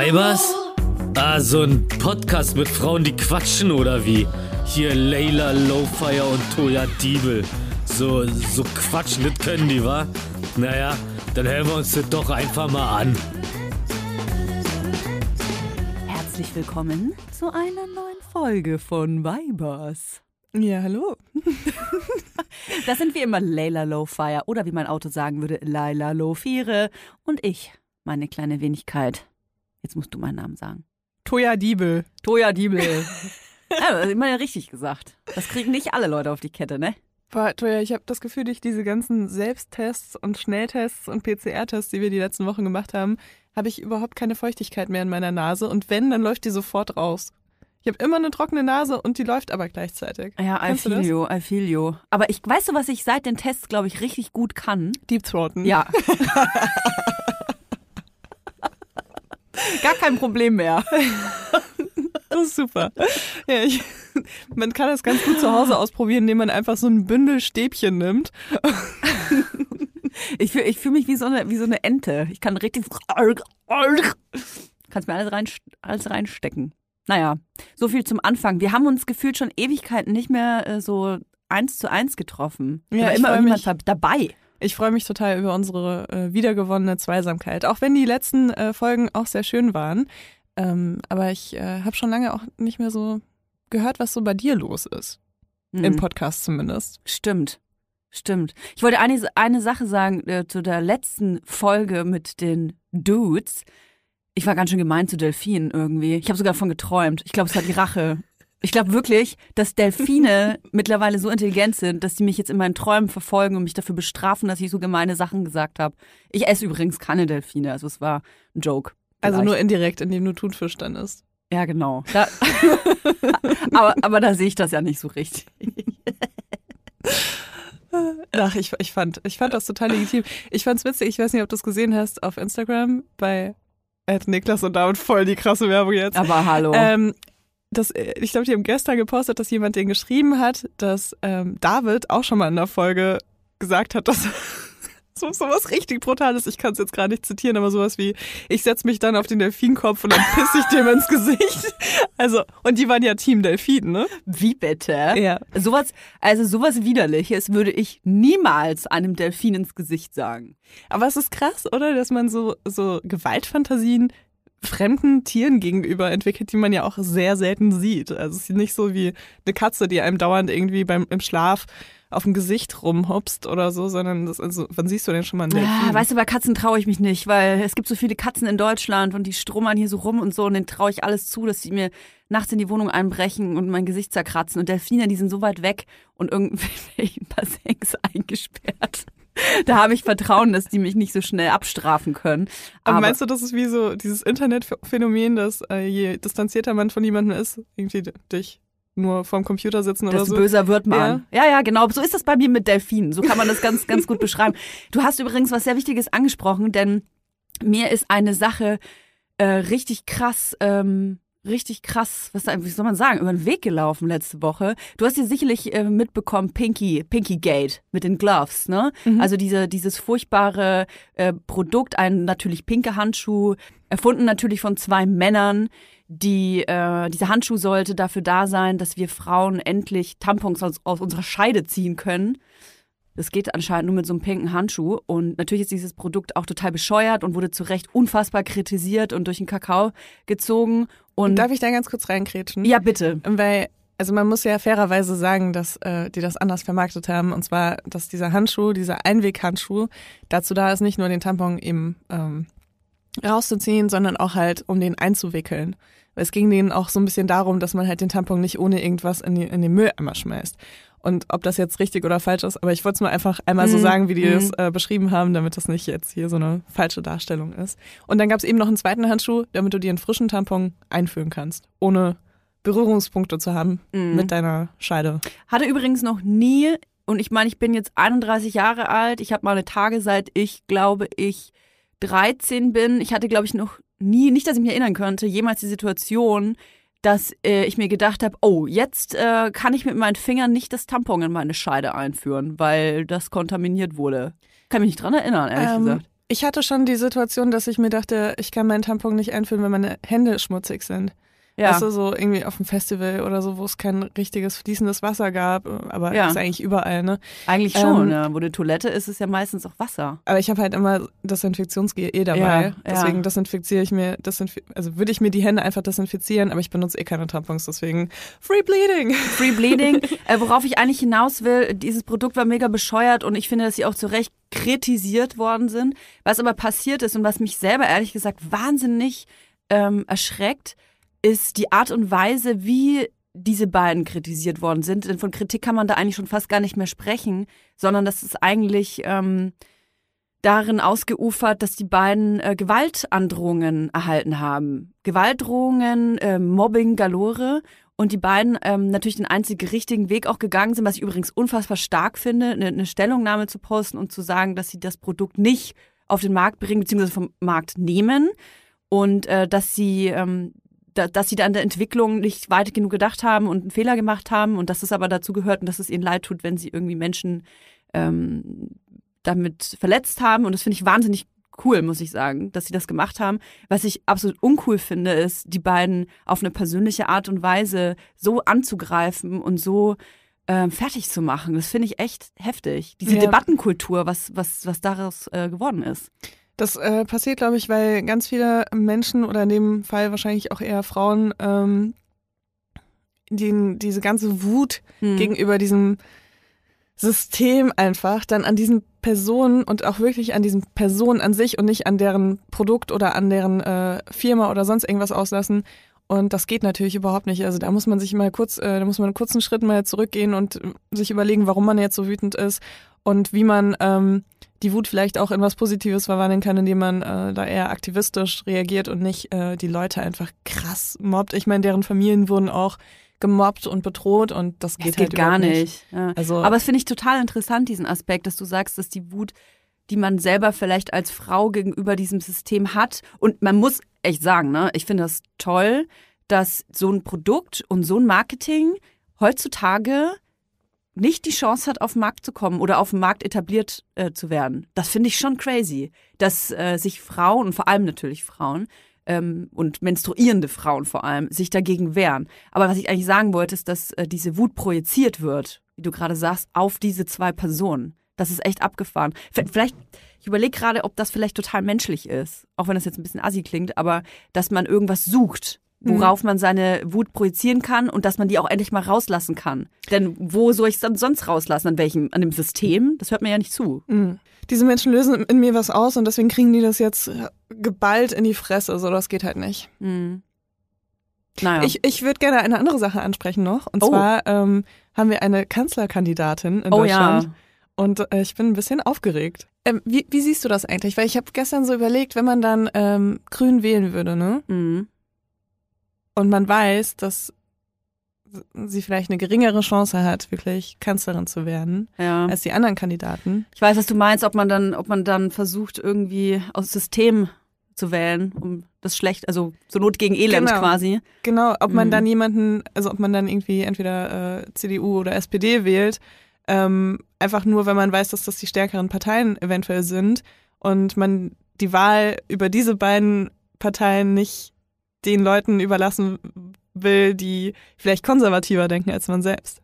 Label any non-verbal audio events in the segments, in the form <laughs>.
Weibers? Ah, so ein Podcast mit Frauen, die quatschen oder wie? Hier Layla Lowfire und Toya Diebel. So, so quatschen, das können die, wa? Naja, dann hören wir uns das doch einfach mal an. Herzlich willkommen zu einer neuen Folge von Weibers. Ja, hallo. <laughs> Das sind wie immer Layla Lowfire oder wie mein Auto sagen würde, Laila Lowfire und ich, meine kleine Wenigkeit. Jetzt musst du meinen Namen sagen. Toya Diebel. Toya Diebel. <laughs> ja, immer ja richtig gesagt. Das kriegen nicht alle Leute auf die Kette, ne? Boah, Toya, ich habe das Gefühl, durch diese ganzen Selbsttests und Schnelltests und PCR-Tests, die wir die letzten Wochen gemacht haben, habe ich überhaupt keine Feuchtigkeit mehr in meiner Nase. Und wenn, dann läuft die sofort raus. Ich habe immer eine trockene Nase und die läuft aber gleichzeitig. Ja, I feel you, I feel you. Aber ich weißt du, was ich seit den Tests, glaube ich, richtig gut kann? Deep Throaten. Ja. <laughs> Gar kein Problem mehr. <laughs> Das ist super. Ja, ich, man kann das ganz gut zu Hause ausprobieren, indem man einfach so ein Bündel Stäbchen nimmt. <laughs> Ich fühle ich fühl mich wie so, eine, wie so eine Ente. Ich kann richtig. Kannst mir alles, rein, alles reinstecken. Naja, so viel zum Anfang. Wir haben uns gefühlt schon Ewigkeiten nicht mehr äh, so eins zu eins getroffen. Ja, ich immer da- dabei. Ich freue mich total über unsere äh, wiedergewonnene Zweisamkeit. Auch wenn die letzten äh, Folgen auch sehr schön waren. Ähm, aber ich äh, habe schon lange auch nicht mehr so gehört, was so bei dir los ist. Im Mhm. Podcast zumindest. Stimmt. Stimmt. Ich wollte eine, eine Sache sagen äh, zu der letzten Folge mit den Dudes. Ich war ganz schön gemein zu Delfinen irgendwie. Ich habe sogar davon geträumt. Ich glaube, es war die Rache. Ich glaube wirklich, dass Delfine <laughs> mittlerweile so intelligent sind, dass sie mich jetzt in meinen Träumen verfolgen und mich dafür bestrafen, dass ich so gemeine Sachen gesagt habe. Ich esse übrigens keine Delfine, also es war ein Joke. Also Vielleicht. nur indirekt, indem du Thunfisch dann isst. Ja, genau. <laughs> Da, <laughs> aber, aber da sehe ich das ja nicht so richtig. Ach, ich, ich, fand, ich fand das total legitim. Ich fand's witzig, ich weiß nicht, ob du es gesehen hast auf Instagram bei Ed Niklas und David voll die krasse Werbung jetzt. Aber hallo. Ähm, das, äh, ich glaube, die haben gestern gepostet, dass jemand den geschrieben hat, dass ähm, David auch schon mal in der Folge gesagt hat, <laughs> dass so sowas richtig Brutales, ich kann es jetzt gerade nicht zitieren, aber sowas wie, ich setz mich dann auf den Delfinkopf und dann piss ich dem ins Gesicht. <laughs> Also, und die waren ja Team Delfin, ne? Wie bitte? Ja. Sowas, also sowas Widerliches würde ich niemals einem Delfin ins Gesicht sagen. Aber es ist krass, oder? Dass man so, so Gewaltfantasien fremden Tieren gegenüber entwickelt, die man ja auch sehr selten sieht. Also es ist nicht so wie eine Katze, die einem dauernd irgendwie beim, im Schlaf auf dem Gesicht rumhopst oder so, sondern das, also, wann siehst du denn schon mal einen Delfin? Ah, weißt du, bei Katzen traue ich mich nicht, weil es gibt so viele Katzen in Deutschland und die strummern hier so rum und so und denen traue ich alles zu, dass sie mir nachts in die Wohnung einbrechen und mein Gesicht zerkratzen. Und Delfine, die sind so weit weg und irgendwelchen <laughs> Bassins eingesperrt. Da habe ich Vertrauen, dass die mich nicht so schnell abstrafen können. Aber, meinst du, das ist wie so dieses Internetphänomen, dass äh, je distanzierter man von jemandem ist, irgendwie dich nur vorm Computer sitzen oder Das so? böser wird man. Ja. ja, genau. So ist das bei mir mit Delfinen. So kann man das ganz, ganz gut beschreiben. Du hast übrigens was sehr Wichtiges angesprochen, denn mir ist eine Sache äh, richtig krass, ähm, richtig krass, was wie soll man sagen, über den Weg gelaufen letzte Woche. Du hast ja sicherlich äh, mitbekommen, Pinky, Pinky Gate mit den Gloves, ne? Also diese, dieses furchtbare äh, Produkt, ein natürlich pinker Handschuh, erfunden natürlich von zwei Männern, die äh, dieser Handschuh sollte dafür da sein, dass wir Frauen endlich Tampons aus, aus unserer Scheide ziehen können. Das geht anscheinend nur mit so einem pinken Handschuh. Und natürlich ist dieses Produkt auch total bescheuert und wurde zu Recht unfassbar kritisiert und durch den Kakao gezogen. Und Darf ich da ganz kurz reinkrätschen? ja, bitte. Weil, also man muss ja fairerweise sagen, dass äh, die das anders vermarktet haben. Und zwar, dass dieser Handschuh, dieser Einweghandschuh, dazu da ist, nicht nur den Tampon eben ähm, rauszuziehen, sondern auch halt, um den einzuwickeln. Weil es ging denen auch so ein bisschen darum, dass man halt den Tampon nicht ohne irgendwas in, die, in den Mülleimer schmeißt. Und ob das jetzt richtig oder falsch ist, aber ich wollte es mal einfach einmal so Mhm. sagen, wie die Mhm. das äh, beschrieben haben, damit das nicht jetzt hier so eine falsche Darstellung ist. Und dann gab es eben noch einen zweiten Handschuh, damit du dir einen frischen Tampon einführen kannst, ohne Berührungspunkte zu haben Mhm. mit deiner Scheide. Hatte übrigens noch nie, und ich meine, ich bin jetzt 31 Jahre alt, ich habe meine Tage seit ich, glaube ich, 13 bin. Ich hatte, glaube ich, noch nie, nicht, dass ich mich erinnern könnte, jemals die Situation, dass äh, ich mir gedacht habe, oh, jetzt äh, kann ich mit meinen Fingern nicht das Tampon in meine Scheide einführen, weil das kontaminiert wurde. Kann mich nicht dran erinnern, ehrlich Ähm, gesagt. Ich hatte schon die Situation, dass ich mir dachte, ich kann meinen Tampon nicht einfüllen, wenn meine Hände schmutzig sind. Ja. Weißt du, so irgendwie auf dem Festival oder so, wo es kein richtiges fließendes Wasser gab, aber Ja. ist eigentlich überall, ne? Eigentlich schon, Ähm, ja. Wo eine Toilette ist, ist ja meistens auch Wasser. Aber ich habe halt immer Desinfektionsgel eh dabei. Ja, ja. Deswegen desinfiziere ich mir, desinf also würde ich mir die Hände einfach desinfizieren, aber ich benutze eh keine Tampons, deswegen Free Bleeding. <laughs> Free Bleeding. <laughs> äh, worauf ich eigentlich hinaus will, dieses Produkt war mega bescheuert und ich finde, dass sie auch zu Recht kritisiert worden sind. Was aber passiert ist und was mich selber ehrlich gesagt wahnsinnig ähm, erschreckt, ist die Art und Weise, wie diese beiden kritisiert worden sind. Denn von Kritik kann man da eigentlich schon fast gar nicht mehr sprechen, sondern das ist eigentlich ähm, darin ausgeufert, dass die beiden äh, Gewaltandrohungen erhalten haben. Gewaltdrohungen, äh, Mobbing galore und die beiden ähm, natürlich den einzigen richtigen Weg auch gegangen sind, was ich übrigens unfassbar stark finde, eine, eine Stellungnahme zu posten und zu sagen, dass sie das Produkt nicht auf den Markt bringen, beziehungsweise vom Markt nehmen und äh, dass sie ähm, da, dass sie da an der Entwicklung nicht weit genug gedacht haben und einen Fehler gemacht haben und dass es aber dazu gehört und dass es ihnen leid tut, wenn sie irgendwie Menschen ähm, damit verletzt haben. Und das finde ich wahnsinnig cool, muss ich sagen, dass sie das gemacht haben. Was ich absolut uncool finde, ist, die beiden auf eine persönliche Art und Weise so anzugreifen und so ähm, fertig zu machen. Das finde ich echt heftig. Diese Ja. Debattenkultur, was, was, was daraus äh, geworden ist. Das äh, passiert, glaube ich, weil ganz viele Menschen oder in dem Fall wahrscheinlich auch eher Frauen ähm, die, diese ganze Wut Hm. gegenüber diesem System einfach dann an diesen Personen und auch wirklich an diesen Personen an sich und nicht an deren Produkt oder an deren äh, Firma oder sonst irgendwas auslassen. Und das geht natürlich überhaupt nicht. Also da muss man sich mal kurz, äh, da muss man einen kurzen Schritt mal zurückgehen und sich überlegen, warum man jetzt so wütend ist und wie man ähm, die Wut vielleicht auch in was Positives verwandeln kann, indem man äh, da eher aktivistisch reagiert und nicht äh, die Leute einfach krass mobbt. Ich meine, deren Familien wurden auch gemobbt und bedroht und das Das geht, geht halt gar überhaupt nicht. Ja. Also Aber es finde ich total interessant, diesen Aspekt, dass du sagst, dass die Wut, die man selber vielleicht als Frau gegenüber diesem System hat. Und man muss echt sagen, ne, ich finde das toll, dass so ein Produkt und so ein Marketing heutzutage nicht die Chance hat, auf den Markt zu kommen oder auf dem Markt etabliert äh, zu werden. Das finde ich schon crazy, dass äh, sich Frauen und vor allem natürlich Frauen ähm, und menstruierende Frauen vor allem sich dagegen wehren. Aber was ich eigentlich sagen wollte, ist, dass äh, diese Wut projiziert wird, wie du gerade sagst, auf diese zwei Personen. Das ist echt abgefahren. Vielleicht, ich überlege gerade, ob das vielleicht total menschlich ist, auch wenn das jetzt ein bisschen assi klingt, aber dass man irgendwas sucht, worauf man seine Wut projizieren kann und dass man die auch endlich mal rauslassen kann. Denn wo soll ich es dann sonst rauslassen? An welchem? An dem System? Das hört mir ja nicht zu. Mhm. Diese Menschen lösen in mir was aus und deswegen kriegen die das jetzt geballt in die Fresse. So, das geht halt nicht. Hm. Naja. Ich, ich würde gerne eine andere Sache ansprechen noch. Und Oh. zwar ähm, haben wir eine Kanzlerkandidatin in oh Deutschland. ja. Und äh, ich bin ein bisschen aufgeregt. Ähm, wie, wie siehst du das eigentlich? Weil ich habe gestern so überlegt, wenn man dann ähm, grün wählen würde, ne? Mhm. Und man weiß, dass sie vielleicht eine geringere Chance hat, wirklich Kanzlerin zu werden, Ja. als die anderen Kandidaten. Ich weiß, was du meinst, ob man dann, ob man dann versucht, irgendwie aus System zu wählen, um das schlecht, also zur Not gegen Elend Genau. quasi. Genau, ob man Mhm. dann jemanden, also ob man dann irgendwie entweder äh, CDU oder SPD wählt, ähm, einfach nur, wenn man weiß, dass das die stärkeren Parteien eventuell sind und man die Wahl über diese beiden Parteien nicht den Leuten überlassen will, die vielleicht konservativer denken als man selbst.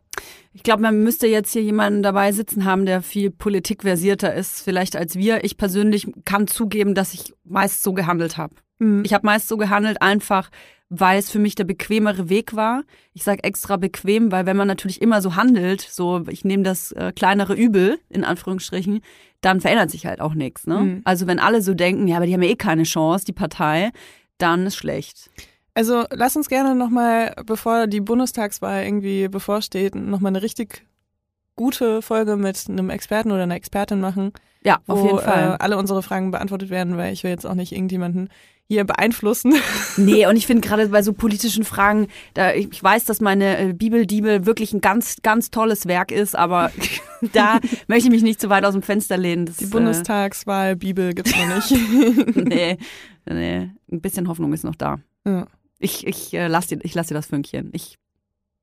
Ich glaube, man müsste jetzt hier jemanden dabei sitzen haben, der viel politikversierter ist, vielleicht als wir. Ich persönlich kann zugeben, dass ich meist so gehandelt habe. Mhm. Ich habe meist so gehandelt, einfach weil es für mich der bequemere Weg war. Ich sage extra bequem, weil wenn man natürlich immer so handelt, so ich nehme das äh, kleinere Übel, in Anführungsstrichen, dann verändert sich halt auch nichts. Ne? Mhm. Also wenn alle so denken, ja, aber die haben ja eh keine Chance, die Partei, dann ist schlecht. Also lass uns gerne nochmal, bevor die Bundestagswahl irgendwie bevorsteht, nochmal eine richtig gute Folge mit einem Experten oder einer Expertin machen, Ja, auf wo jeden Fall. Äh, alle unsere Fragen beantwortet werden, weil ich will jetzt auch nicht irgendjemanden hier beeinflussen. <laughs> Nee, und ich finde gerade bei so politischen Fragen, da, ich weiß, dass meine äh, Bibel-Diebel wirklich ein ganz, ganz tolles Werk ist, aber <laughs> da möchte ich mich nicht zu weit aus dem Fenster lehnen. Das, Die Bundestagswahl, Bibel gibt's noch nicht. Äh, <laughs> nee, nee, ein bisschen Hoffnung ist noch da. ja. Ich, ich, äh, lass dir, ich lass dir das Fünkchen. Ich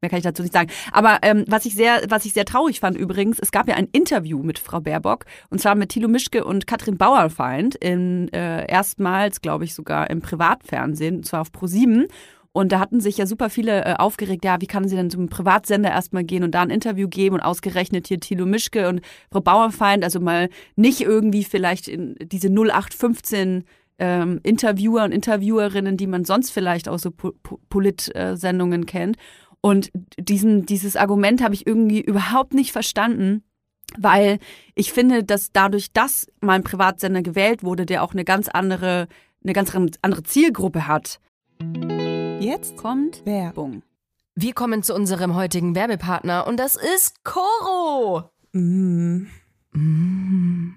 mehr kann ich dazu nicht sagen. Aber ähm, was ich sehr, was ich sehr traurig fand übrigens, es gab ja ein Interview mit Frau Baerbock und zwar mit Thilo Mischke und Katrin Bauerfeind in äh, erstmals, glaube ich, sogar im Privatfernsehen, und zwar auf Pro7. Und da hatten sich ja super viele äh, aufgeregt, ja, wie kann sie denn zum Privatsender erstmal gehen und da ein Interview geben und ausgerechnet hier Thilo Mischke und Frau Bauerfeind, also mal nicht irgendwie vielleicht in diese 0815 ähm, Interviewer und Interviewerinnen, die man sonst vielleicht aus so po Polit-Sendungen kennt. Und diesen, dieses Argument habe ich irgendwie überhaupt nicht verstanden, weil ich finde, dass dadurch, dass mal ein Privatsender gewählt wurde, der auch eine ganz andere, eine ganz andere Zielgruppe hat, Jetzt kommt Werbung. Wir kommen zu unserem heutigen Werbepartner und das ist Coro. Mm. Mm.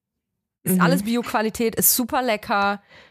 Ist mhm. alles Bio-Qualität, ist super lecker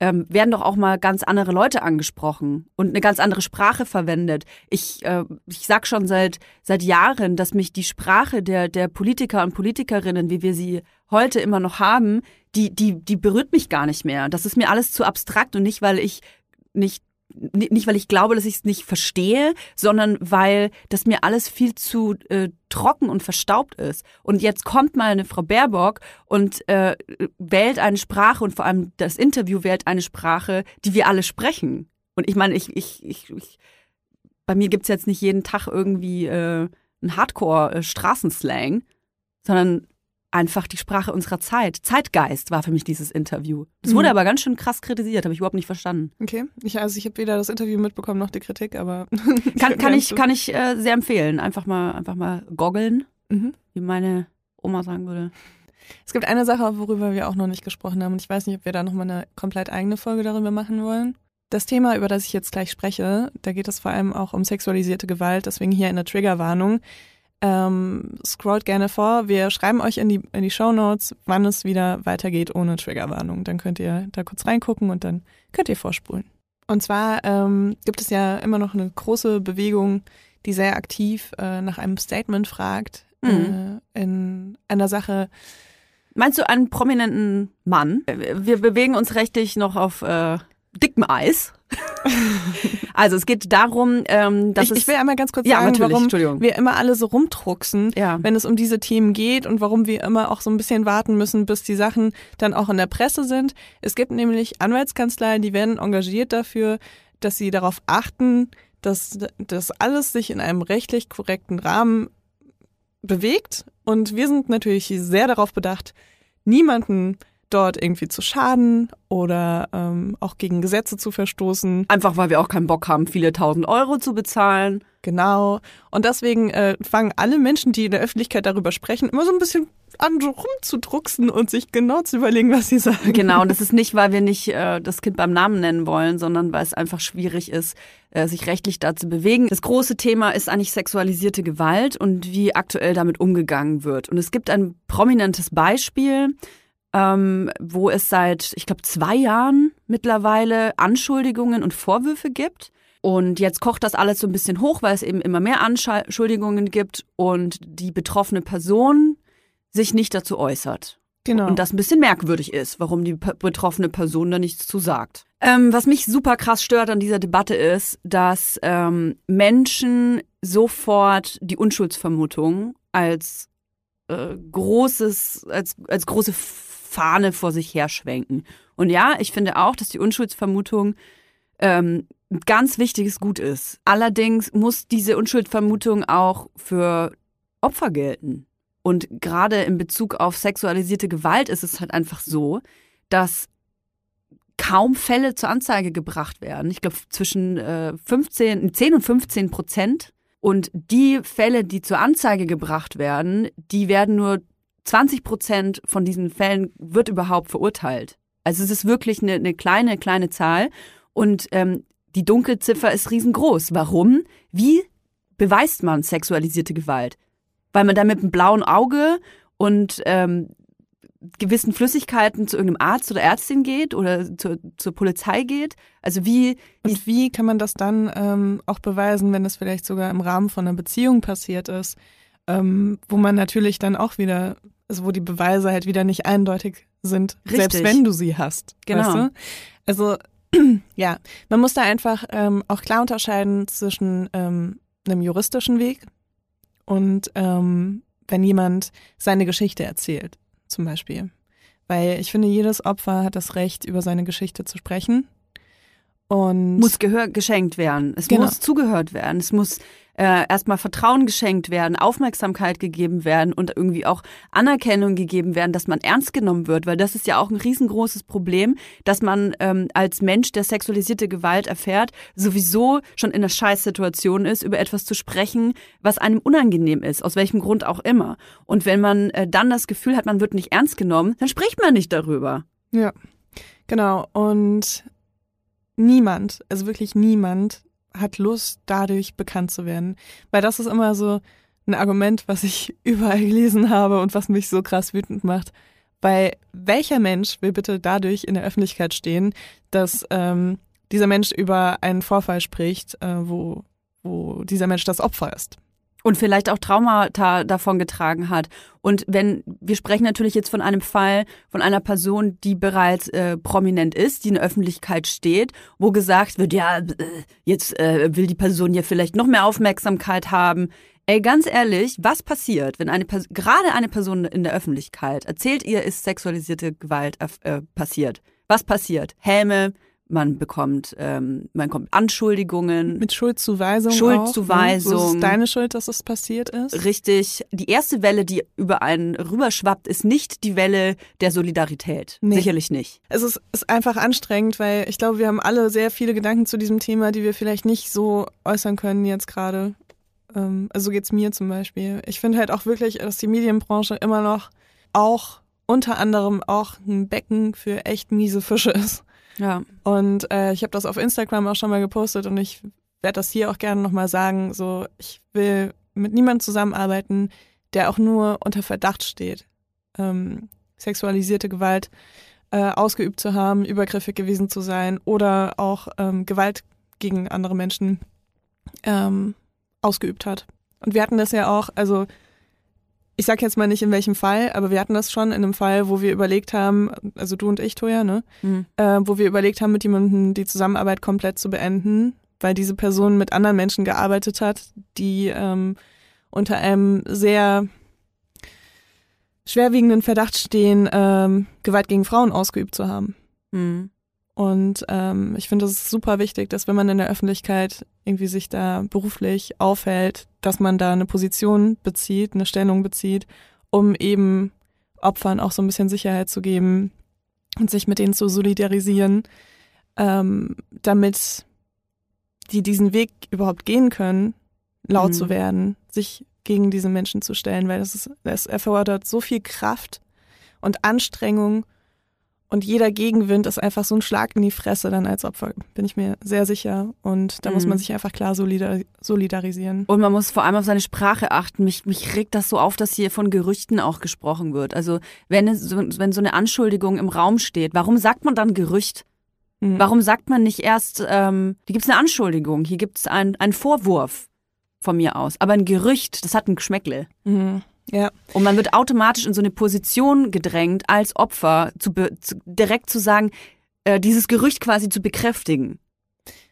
Ähm, werden doch auch mal ganz andere Leute angesprochen und eine ganz andere Sprache verwendet. Ich, äh, ich sag schon seit, seit Jahren, dass mich die Sprache der, der Politiker und Politikerinnen, wie wir sie heute immer noch haben, die, die, die berührt mich gar nicht mehr. Das ist mir alles zu abstrakt und nicht, weil ich nicht nicht, weil ich glaube, dass ich es nicht verstehe, sondern weil das mir alles viel zu äh, trocken und verstaubt ist. Und jetzt kommt mal eine Frau Baerbock und äh, wählt eine Sprache und vor allem das Interview wählt eine Sprache, die wir alle sprechen. Und ich meine, ich, ich, ich, ich bei mir gibt's jetzt nicht jeden Tag irgendwie äh, einen Hardcore-Straßenslang, sondern einfach die Sprache unserer Zeit. Zeitgeist war für mich dieses Interview. Das wurde Mhm. aber ganz schön krass kritisiert, habe ich überhaupt nicht verstanden. Okay. Ich, also ich habe weder das Interview mitbekommen noch die Kritik, aber <laughs> Kann, kann ich, kann ich äh, sehr empfehlen. Einfach mal, einfach mal goggeln, Mhm. wie meine Oma sagen würde. Es gibt eine Sache, worüber wir auch noch nicht gesprochen haben und ich weiß nicht, ob wir da nochmal eine komplett eigene Folge darüber machen wollen. Das Thema, über das ich jetzt gleich spreche, da geht es vor allem auch um sexualisierte Gewalt, deswegen hier eine Triggerwarnung. Ähm, scrollt gerne vor. Wir schreiben euch in die, in die Show Notes, wann es wieder weitergeht ohne Triggerwarnung. Dann könnt ihr da kurz reingucken und dann könnt ihr vorspulen. Und zwar ähm, gibt es ja immer noch eine große Bewegung, die sehr aktiv äh, nach einem Statement fragt Mhm. äh, in einer Sache, Meinst du einen prominenten Mann? Wir bewegen uns rechtlich noch auf äh, dickem Eis. Also es geht darum, ähm, dass ich, es ich will einmal ganz kurz ja sagen, warum wir immer alle so rumdrucksen, Ja. wenn es um diese Themen geht und warum wir immer auch so ein bisschen warten müssen, bis die Sachen dann auch in der Presse sind. Es gibt nämlich Anwaltskanzleien, die werden engagiert dafür, dass sie darauf achten, dass das alles sich in einem rechtlich korrekten Rahmen bewegt. Und wir sind natürlich sehr darauf bedacht, niemanden dort irgendwie zu schaden oder ähm, auch gegen Gesetze zu verstoßen. Einfach weil wir auch keinen Bock haben, viele tausend Euro zu bezahlen. Genau. Und deswegen äh, fangen alle Menschen, die in der Öffentlichkeit darüber sprechen, immer so ein bisschen an, so rumzudrucksen und sich genau zu überlegen, was sie sagen. Genau, und das <laughs> ist nicht, weil wir nicht äh, das Kind beim Namen nennen wollen, sondern weil es einfach schwierig ist, äh, sich rechtlich da zu bewegen. Das große Thema ist eigentlich sexualisierte Gewalt und wie aktuell damit umgegangen wird. Und es gibt ein prominentes Beispiel, ähm, wo es seit, ich glaube, zwei Jahren mittlerweile Anschuldigungen und Vorwürfe gibt. Und jetzt kocht das alles so ein bisschen hoch, weil es eben immer mehr Anschuldigungen gibt und die betroffene Person sich nicht dazu äußert. Genau. Und das ein bisschen merkwürdig ist, warum die betroffene Person da nichts zu sagt. Ähm, was mich super krass stört an dieser Debatte ist, dass ähm, Menschen sofort die Unschuldsvermutung als äh, großes, als, als große Fahne vor sich herschwenken. Und ja, ich finde auch, dass die Unschuldsvermutung ähm, ein ganz wichtiges Gut ist. Allerdings muss diese Unschuldsvermutung auch für Opfer gelten. Und gerade in Bezug auf sexualisierte Gewalt ist es halt einfach so, dass kaum Fälle zur Anzeige gebracht werden. Ich glaube zwischen äh, 15, 10 und 15 Prozent. Und die Fälle, die zur Anzeige gebracht werden, die werden nur 20 Prozent von diesen Fällen wird überhaupt verurteilt. Also es ist wirklich eine, eine kleine, kleine Zahl. Und ähm, die Dunkelziffer ist riesengroß. Warum? Wie beweist man sexualisierte Gewalt? Weil man da mit einem blauen Auge und ähm, gewissen Flüssigkeiten zu irgendeinem Arzt oder Ärztin geht oder zur, zur Polizei geht? Also wie, wie und wie kann man das dann ähm, auch beweisen, wenn das vielleicht sogar im Rahmen von einer Beziehung passiert ist, ähm, wo man natürlich dann auch wieder, also wo die Beweise halt wieder nicht eindeutig sind, selbst Richtig. wenn du sie hast. Genau. Weißt du? Also <clears throat> ja, man muss da einfach ähm, auch klar unterscheiden zwischen ähm, einem juristischen Weg und ähm, wenn jemand seine Geschichte erzählt, zum Beispiel. Weil ich finde, jedes Opfer hat das Recht, über seine Geschichte zu sprechen. Und muss Gehör geschenkt werden. Es Genau. muss zugehört werden. Es muss äh, erstmal Vertrauen geschenkt werden, Aufmerksamkeit gegeben werden und irgendwie auch Anerkennung gegeben werden, dass man ernst genommen wird, weil das ist ja auch ein riesengroßes Problem, dass man ähm, als Mensch, der sexualisierte Gewalt erfährt, sowieso schon in einer Scheißsituation ist, über etwas zu sprechen, was einem unangenehm ist, aus welchem Grund auch immer. Und wenn man äh, dann das Gefühl hat, man wird nicht ernst genommen, dann spricht man nicht darüber. Ja, genau. Und niemand, also wirklich niemand, hat Lust, dadurch bekannt zu werden. Weil das ist immer so ein Argument, was ich <laughs> überall gelesen habe und was mich so krass wütend macht. Weil welcher Mensch will bitte dadurch in der Öffentlichkeit stehen, dass ähm, dieser Mensch über einen Vorfall spricht, äh, wo, wo dieser Mensch das Opfer ist? Und vielleicht auch Traumata davon getragen hat. Und wenn, wir sprechen natürlich jetzt von einem Fall von einer Person, die bereits äh, prominent ist, die in der Öffentlichkeit steht, wo gesagt wird, ja, äh, jetzt äh, will die Person ja vielleicht noch mehr Aufmerksamkeit haben. Ey, ganz ehrlich, was passiert, wenn eine Person, gerade eine Person in der Öffentlichkeit erzählt ihr, ist sexualisierte Gewalt äh, passiert? Was passiert? Häme, man bekommt, ähm, man bekommt Anschuldigungen. Mit Schuldzuweisung. Schuldzuweisung. Auch, ne? So ist deine Schuld, dass es passiert ist. Richtig. Die erste Welle, die über einen rüberschwappt, ist nicht die Welle der Solidarität. Nee. Sicherlich nicht. Es ist, ist einfach anstrengend, weil ich glaube, wir haben alle sehr viele Gedanken zu diesem Thema, die wir vielleicht nicht so äußern können jetzt gerade. Ähm, also so geht's mir zum Beispiel. Ich finde halt auch wirklich, dass die Medienbranche immer noch auch unter anderem auch ein Becken für echt miese Fische ist. Ja. Und äh, ich habe das auf Instagram auch schon mal gepostet und ich werde das hier auch gerne nochmal sagen. So, ich will mit niemandem zusammenarbeiten, der auch nur unter Verdacht steht, ähm, sexualisierte Gewalt äh, ausgeübt zu haben, übergriffig gewesen zu sein oder auch ähm, Gewalt gegen andere Menschen ähm, ausgeübt hat. Und wir hatten das ja auch, also ich sag jetzt mal nicht in welchem Fall, aber wir hatten das schon in einem Fall, wo wir überlegt haben, also du und ich, Toja, ne? Mhm. Äh, wo wir überlegt haben, mit jemandem die Zusammenarbeit komplett zu beenden, weil diese Person mit anderen Menschen gearbeitet hat, die ähm, unter einem sehr schwerwiegenden Verdacht stehen, ähm, Gewalt gegen Frauen ausgeübt zu haben. Mhm. Und ähm, ich finde, es super wichtig, dass wenn man in der Öffentlichkeit irgendwie sich da beruflich aufhält, dass man da eine Position bezieht, eine Stellung bezieht, um eben Opfern auch so ein bisschen Sicherheit zu geben und sich mit denen zu solidarisieren, ähm, damit die diesen Weg überhaupt gehen können, laut Mhm. zu werden, sich gegen diese Menschen zu stellen, weil das ist, es erfordert so viel Kraft und Anstrengung und jeder Gegenwind ist einfach so ein Schlag in die Fresse dann als Opfer, bin ich mir sehr sicher. Und da muss Mhm. man sich einfach klar solidar solidarisieren. Und man muss vor allem auf seine Sprache achten. Mich, mich regt das so auf, dass hier von Gerüchten auch gesprochen wird. Also wenn, es so, wenn so eine Anschuldigung im Raum steht, warum sagt man dann Gerücht? Mhm. Warum sagt man nicht erst, ähm, hier gibt es eine Anschuldigung, hier gibt es ein, einen Vorwurf von mir aus. Aber ein Gerücht, das hat ein Geschmäckle. Mhm. Ja, Und man wird automatisch in so eine Position gedrängt, als Opfer zu, zu direkt zu sagen, äh, dieses Gerücht quasi zu bekräftigen.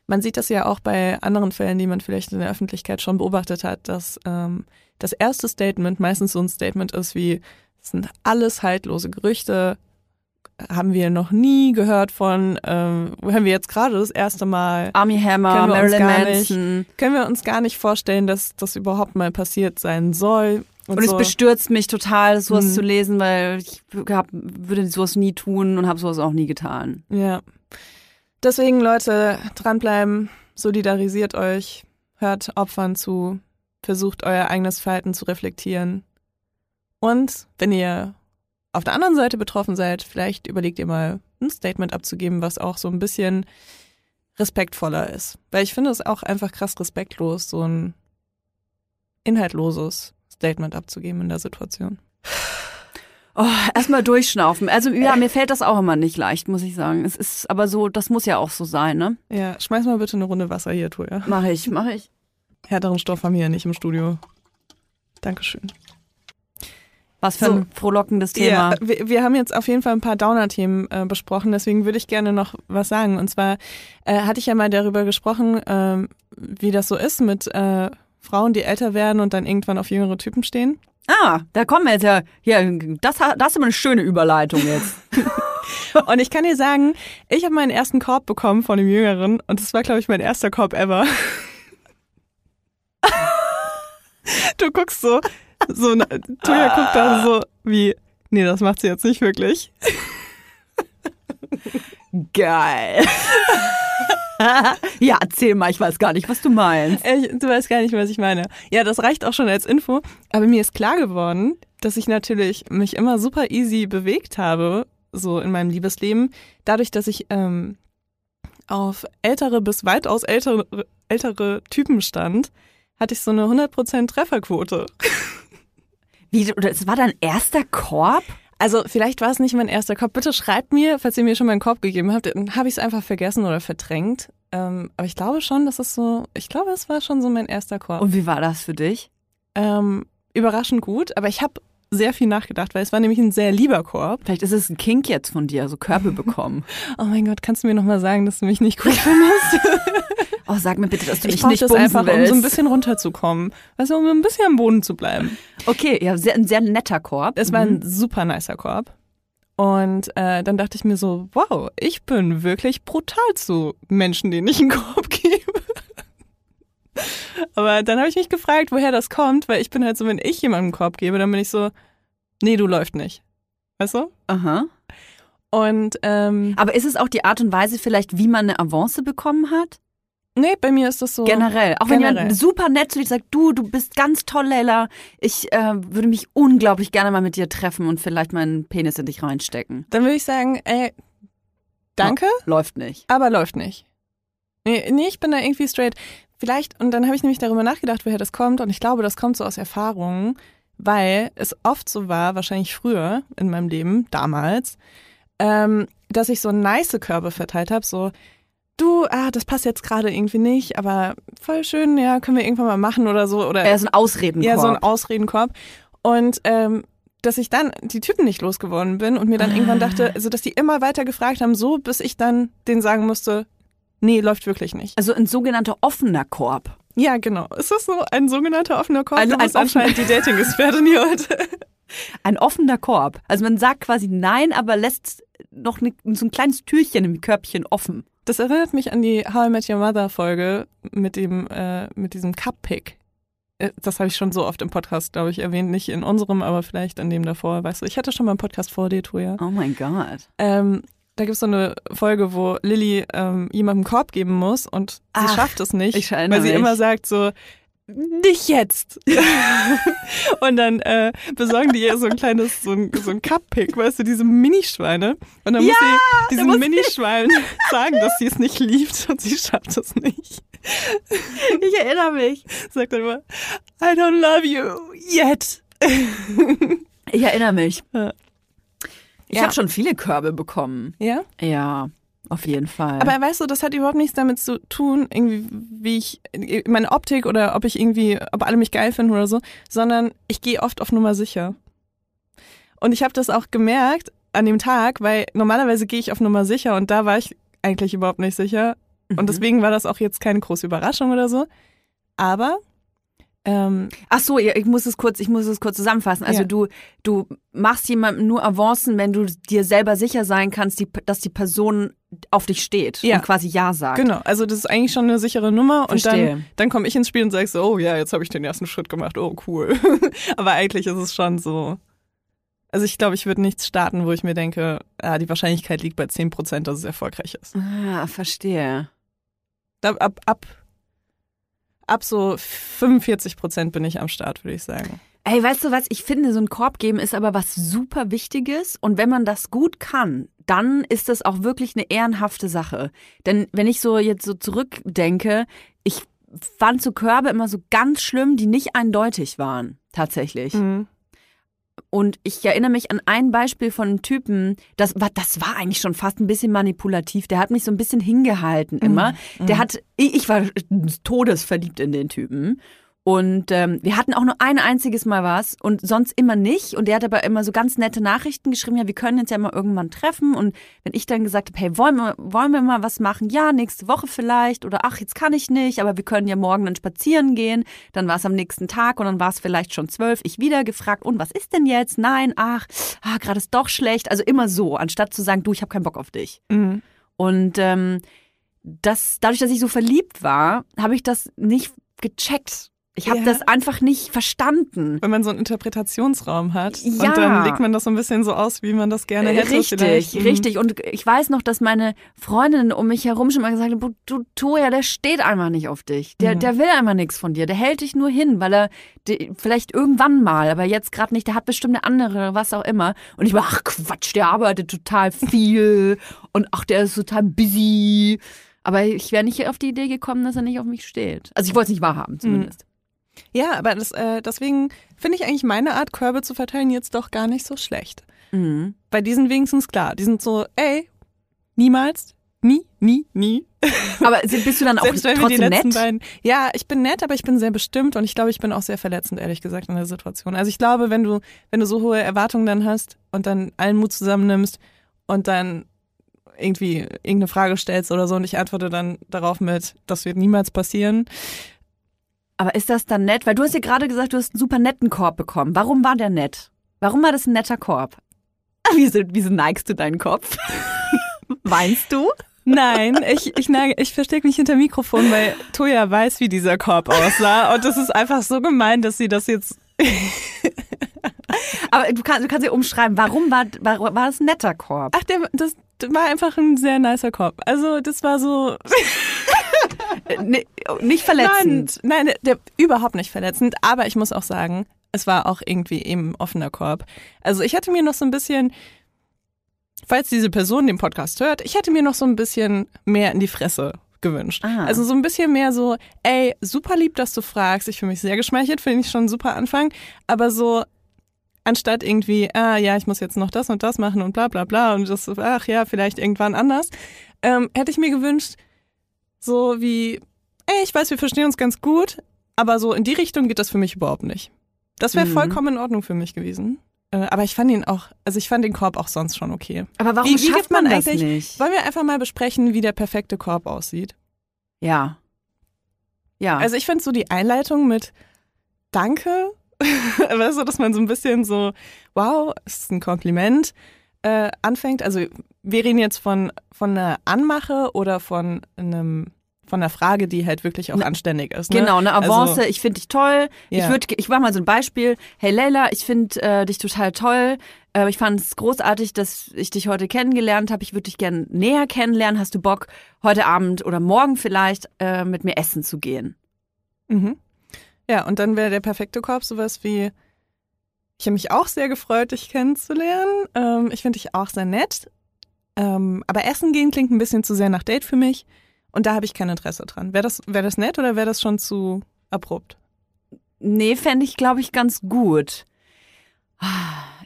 man sieht das ja auch bei anderen Fällen, die man vielleicht in der Öffentlichkeit schon beobachtet hat, dass ähm, das erste Statement meistens so ein Statement ist wie, es sind alles haltlose Gerüchte, haben wir noch nie gehört von, ähm, hören wir jetzt gerade das erste Mal. Army Hammer, Marilyn gar nicht- Manson. Können wir uns gar nicht vorstellen, dass das überhaupt mal passiert sein soll. Und, Und es so. bestürzt mich total, sowas Mhm. zu lesen, weil ich hab, würde sowas nie tun und habe sowas auch nie getan. Ja. Deswegen, Leute, dranbleiben, solidarisiert euch, hört Opfern zu, versucht euer eigenes Verhalten zu reflektieren. Und wenn ihr auf der anderen Seite betroffen seid, vielleicht überlegt ihr mal, ein Statement abzugeben, was auch so ein bisschen respektvoller ist. Weil ich finde es auch einfach krass respektlos, so ein inhaltloses Statement abzugeben in der Situation. Oh, erstmal durchschnaufen. Also ja, mir fällt das auch immer nicht leicht, muss ich sagen. Es ist aber so, das muss ja auch so sein, ne? Ja, schmeiß mal bitte eine Runde Wasser hier, Toja. Mach ich, mach ich. Härteren Stoff haben wir ja nicht im Studio. Dankeschön. Was für So. ein frohlockendes Thema. Ja, wir, wir haben jetzt auf jeden Fall ein paar Downer-Themen äh, besprochen, deswegen würde ich gerne noch was sagen. Und zwar äh, hatte ich ja mal darüber gesprochen, ähm, wie das so ist mit äh, Frauen, die älter werden und dann irgendwann auf jüngere Typen stehen. Ah, da kommen wir jetzt ja. Hier, das, das ist aber eine schöne Überleitung jetzt. <laughs> <laughs> Und ich kann dir sagen, ich habe meinen ersten Korb bekommen von dem Jüngeren und das war, glaube ich, mein erster Korb ever. <laughs> Du guckst so, so, na- Toja guckt da so wie, nee, das macht sie jetzt nicht wirklich. Geil. <laughs> ja, erzähl mal, ich weiß gar nicht, was du meinst. Ich, du weißt gar nicht, was ich meine. Ja, das reicht auch schon als Info. Aber mir ist klar geworden, dass ich natürlich mich immer super easy bewegt habe, so in meinem Liebesleben, dadurch, dass ich ähm, auf ältere bis weitaus ältere, ältere Typen stand, hatte ich so eine 100% Trefferquote. Wie, oder es war dein erster Korb? Also vielleicht war es nicht mein erster Korb. Bitte schreibt mir, falls ihr mir schon mal einen Korb gegeben habt, dann habe ich es einfach vergessen oder verdrängt. Ähm, aber ich glaube schon, dass es so, ich glaube, es war schon so mein erster Korb. Und wie war das für dich? Ähm, überraschend gut, aber ich habe sehr viel nachgedacht, weil es war nämlich ein sehr lieber Korb. Vielleicht ist es ein Kink jetzt von dir, so Körbe <laughs> bekommen. Oh mein Gott, kannst du mir nochmal sagen, dass du mich nicht cool <laughs> findest? <laughs> oh, sag mir bitte, dass du ich mich brauch nicht das einfach, um willst. so ein bisschen runterzukommen. Weißt du, um ein bisschen am Boden zu bleiben. Okay, ja, sehr, ein sehr netter Korb. Es war Mhm. ein super nicer Korb. Und äh, dann dachte ich mir so, wow, ich bin wirklich brutal zu Menschen, denen ich einen Korb <laughs> gebe. Aber dann habe ich mich gefragt, woher das kommt, weil ich bin halt so, wenn ich jemandem einen Korb gebe, dann bin ich so, nee, du läuft nicht. Weißt du? Aha. Und ähm, Aber ist es auch die Art und Weise vielleicht, wie man eine Avance bekommen hat? Nee, bei mir ist das so. Generell. Auch wenn generell. jemand super nett zu dir sagt, du, du bist ganz toll, Leila. Ich äh, würde mich unglaublich gerne mal mit dir treffen und vielleicht meinen Penis in dich reinstecken. Dann würde ich sagen, ey, danke, Läuft nicht. aber läuft nicht. Nee, nee, ich bin da irgendwie straight. Vielleicht, und dann habe ich nämlich darüber nachgedacht, woher das kommt. Und ich glaube, das kommt so aus Erfahrungen, weil es oft so war, wahrscheinlich früher in meinem Leben, damals, ähm, dass ich so nice Körbe verteilt habe, so, du, ah, das passt jetzt gerade irgendwie nicht, aber voll schön, ja, können wir irgendwann mal machen oder so. Oder Er ist ein Ausredenkorb. ja, so ein Ausredenkorb. Und ähm, dass ich dann die Typen nicht losgeworden bin und mir dann irgendwann dachte, also dass die immer weiter gefragt haben, so bis ich dann denen sagen musste, nee, läuft wirklich nicht. also ein sogenannter offener Korb. Ja, genau. Ist das so ein sogenannter offener Korb? Du ein anscheinend die Dating-Expertin hier heute. <laughs> Ein offener Korb. Also man sagt quasi nein, aber lässt noch ne, so ein kleines Türchen im Körbchen offen. Das erinnert mich an die How I Met Your Mother Folge mit dem äh, mit diesem Cup-Pick. Äh, Das habe ich schon so oft im Podcast, glaube ich, erwähnt. Nicht in unserem, aber vielleicht in dem davor. Weißt du, ich hatte schon mal einen Podcast vor dir, Toja. Oh mein Gott. Ähm, da gibt es so eine Folge, wo Lilly ähm, jemandem einen Korb geben muss und sie Ach, schafft es nicht, weil sie mich. immer sagt so, nicht jetzt. <laughs> und dann äh, besorgen die ihr so ein kleines, so ein, so ein Cup-Pick, weißt du, diese Minischweine. Und dann muss sie diesen muss Minischweinen <laughs> sagen, dass sie es nicht liebt und sie schafft es nicht. Ich erinnere mich. Sagt dann immer, I don't love you yet. Ich erinnere mich. Ja. Ich Ja. habe schon viele Körbe bekommen. Ja? Ja, auf jeden Fall. Aber weißt du, das hat überhaupt nichts damit zu tun, irgendwie, wie ich, meine Optik oder ob ich irgendwie, ob alle mich geil finden oder so, sondern ich gehe oft auf Nummer sicher. Und ich habe das auch gemerkt an dem Tag, weil normalerweise gehe ich auf Nummer sicher und da war ich eigentlich überhaupt nicht sicher. Mhm. Und deswegen war das auch jetzt keine große Überraschung oder so. Aber ähm, Ach so, ja, ich muss es kurz, ich muss es kurz zusammenfassen. Also Ja. du, du machst jemandem nur Avancen, wenn du dir selber sicher sein kannst, die, dass die Person auf dich steht Ja. und quasi Ja sagt. genau, also das ist eigentlich schon eine sichere Nummer und Verstehe. dann, dann komme ich ins Spiel und sage so, oh ja, jetzt habe ich den ersten Schritt gemacht, oh cool. <laughs> Aber eigentlich ist es schon so. Also ich glaube, ich würde nichts starten, wo ich mir denke, ah, die Wahrscheinlichkeit liegt bei 10%, dass es erfolgreich ist. Ah, verstehe. Ab, ab, ab, ab so 45% bin ich am Start, würde ich sagen. Ey, weißt du was? Ich finde, so ein Korb geben ist aber was super Wichtiges. Und wenn man das gut kann, dann ist das auch wirklich eine ehrenhafte Sache. Denn wenn ich so jetzt so zurückdenke, ich fand so Körbe immer so ganz schlimm, die nicht eindeutig waren. Tatsächlich. Mhm. Und ich erinnere mich an ein Beispiel von einem Typen, das war, das war eigentlich schon fast ein bisschen manipulativ. Der hat mich so ein bisschen hingehalten immer. Der hat, ich, ich war todesverliebt in den Typen. Und ähm, wir hatten auch nur ein einziges Mal was und sonst immer nicht. Und der hat aber immer so ganz nette Nachrichten geschrieben, ja, wir können uns ja mal irgendwann treffen. Und wenn ich dann gesagt habe, hey, wollen wir, wollen wir mal was machen? Ja, nächste Woche vielleicht. Oder ach, jetzt kann ich nicht, aber wir können ja morgen dann spazieren gehen. Dann war es am nächsten Tag und dann war es vielleicht schon zwölf. Ich wieder gefragt, und was ist denn jetzt? Nein, ach, ah, gerade ist doch schlecht. Also immer so, anstatt zu sagen, du, ich habe keinen Bock auf dich. Mhm. Und ähm, das, dadurch, dass ich so verliebt war, habe ich das nicht gecheckt. Ich habe Ja. das einfach nicht verstanden. Wenn man so einen Interpretationsraum hat Ja. und dann legt man das so ein bisschen so aus, wie man das gerne hätte. Richtig, vielleicht. Mhm. richtig. Und ich weiß noch, dass meine Freundinnen um mich herum schon mal gesagt haben, du Toja, der steht einfach nicht auf dich. Der, Mhm. der will einfach nichts von dir. Der hält dich nur hin, weil er die, vielleicht irgendwann mal, aber jetzt gerade nicht. Der hat bestimmt eine andere, was auch immer. Und ich war, ach Quatsch, der arbeitet total viel und ach, der ist total busy. Aber ich wäre nicht auf die Idee gekommen, dass er nicht auf mich steht. Also ich wollte es nicht wahrhaben, zumindest. Ja, aber das, äh, deswegen finde ich eigentlich meine Art, Körbe zu verteilen, jetzt doch gar nicht so schlecht. Mhm. Bei die sind wenigstens klar. Die sind so, ey, niemals, nie, nie, nie. <laughs> Aber bist du dann <laughs> auch Selbst wenn wir die trotzdem letzten nett? beiden. Ja, ich bin nett, aber ich bin sehr bestimmt und ich glaube, ich bin auch sehr verletzend, ehrlich gesagt, in der Situation. Also ich glaube, wenn du, wenn du so hohe Erwartungen dann hast und dann allen Mut zusammennimmst und dann irgendwie irgendeine Frage stellst oder so und ich antworte dann darauf mit, das wird niemals passieren. Aber ist das dann nett? Weil du hast ja gerade gesagt, du hast einen super netten Korb bekommen. Warum war der nett? Warum war das ein netter Korb? <laughs> Wieso, wieso neigst du deinen Kopf? <laughs> Weinst du? Nein, ich, ich, neige- ich verstecke mich hinter Mikrofon, weil Toja weiß, wie dieser Korb aussah. Und das ist einfach so gemein, dass sie das jetzt. <laughs> Aber du kannst, du kannst ja umschreiben, warum war, war, war das ein netter Korb? Ach, der, das war einfach ein sehr nicer Korb. Also, das war so. Nicht verletzend. Nein, nein, der, überhaupt nicht verletzend. Aber ich muss auch sagen, es war auch irgendwie eben offener Korb. Also, ich hatte mir noch so ein bisschen. Falls diese Person den Podcast hört, ich hätte mir noch so ein bisschen mehr in die Fresse gewünscht. Ah. Also so ein bisschen mehr so, ey, super lieb, dass du fragst. Ich fühle mich sehr geschmeichelt, finde ich schon ein super Anfang. Aber so, anstatt irgendwie, ah ja, ich muss jetzt noch das und das machen und bla bla bla und das, ach ja, vielleicht irgendwann anders, ähm, hätte ich mir gewünscht, so wie, ey, ich weiß, wir verstehen uns ganz gut, aber so in die Richtung geht das für mich überhaupt nicht. Das wäre Mhm. vollkommen in Ordnung für mich gewesen. Äh, aber ich fand ihn auch, also ich fand den Korb auch sonst schon okay. Aber warum Wie- wie schafft gibt man man das eigentlich- nicht? Wollen wir einfach mal besprechen, wie der perfekte Korb aussieht? Ja. Ja. Also ich finde so die Einleitung mit Danke, <laughs> weißt du, dass man so ein bisschen so, wow, ist ein Kompliment, äh, anfängt. Also wir reden jetzt von, von einer Anmache oder von einem von einer Frage, die halt wirklich auch Ne- anständig ist. Ne? Genau, eine Avance, Also, ich finde dich toll. Ich Ja. würde, ich mach mal so ein Beispiel. Hey Leila, ich finde äh, dich total toll. Äh, ich fand es großartig, dass ich dich heute kennengelernt habe. Ich würde dich gern näher kennenlernen. Hast du Bock, heute Abend oder morgen vielleicht äh, mit mir essen zu gehen? Mhm. Ja, und dann wäre der perfekte Korb sowas wie, ich habe mich auch sehr gefreut, dich kennenzulernen. Ähm, ich finde dich auch sehr nett. Ähm, aber Essen gehen klingt ein bisschen zu sehr nach Date für mich. Und da habe ich kein Interesse dran. Wäre das, wär das nett oder wäre das schon zu abrupt? Nee, fände ich, glaube ich, ganz gut.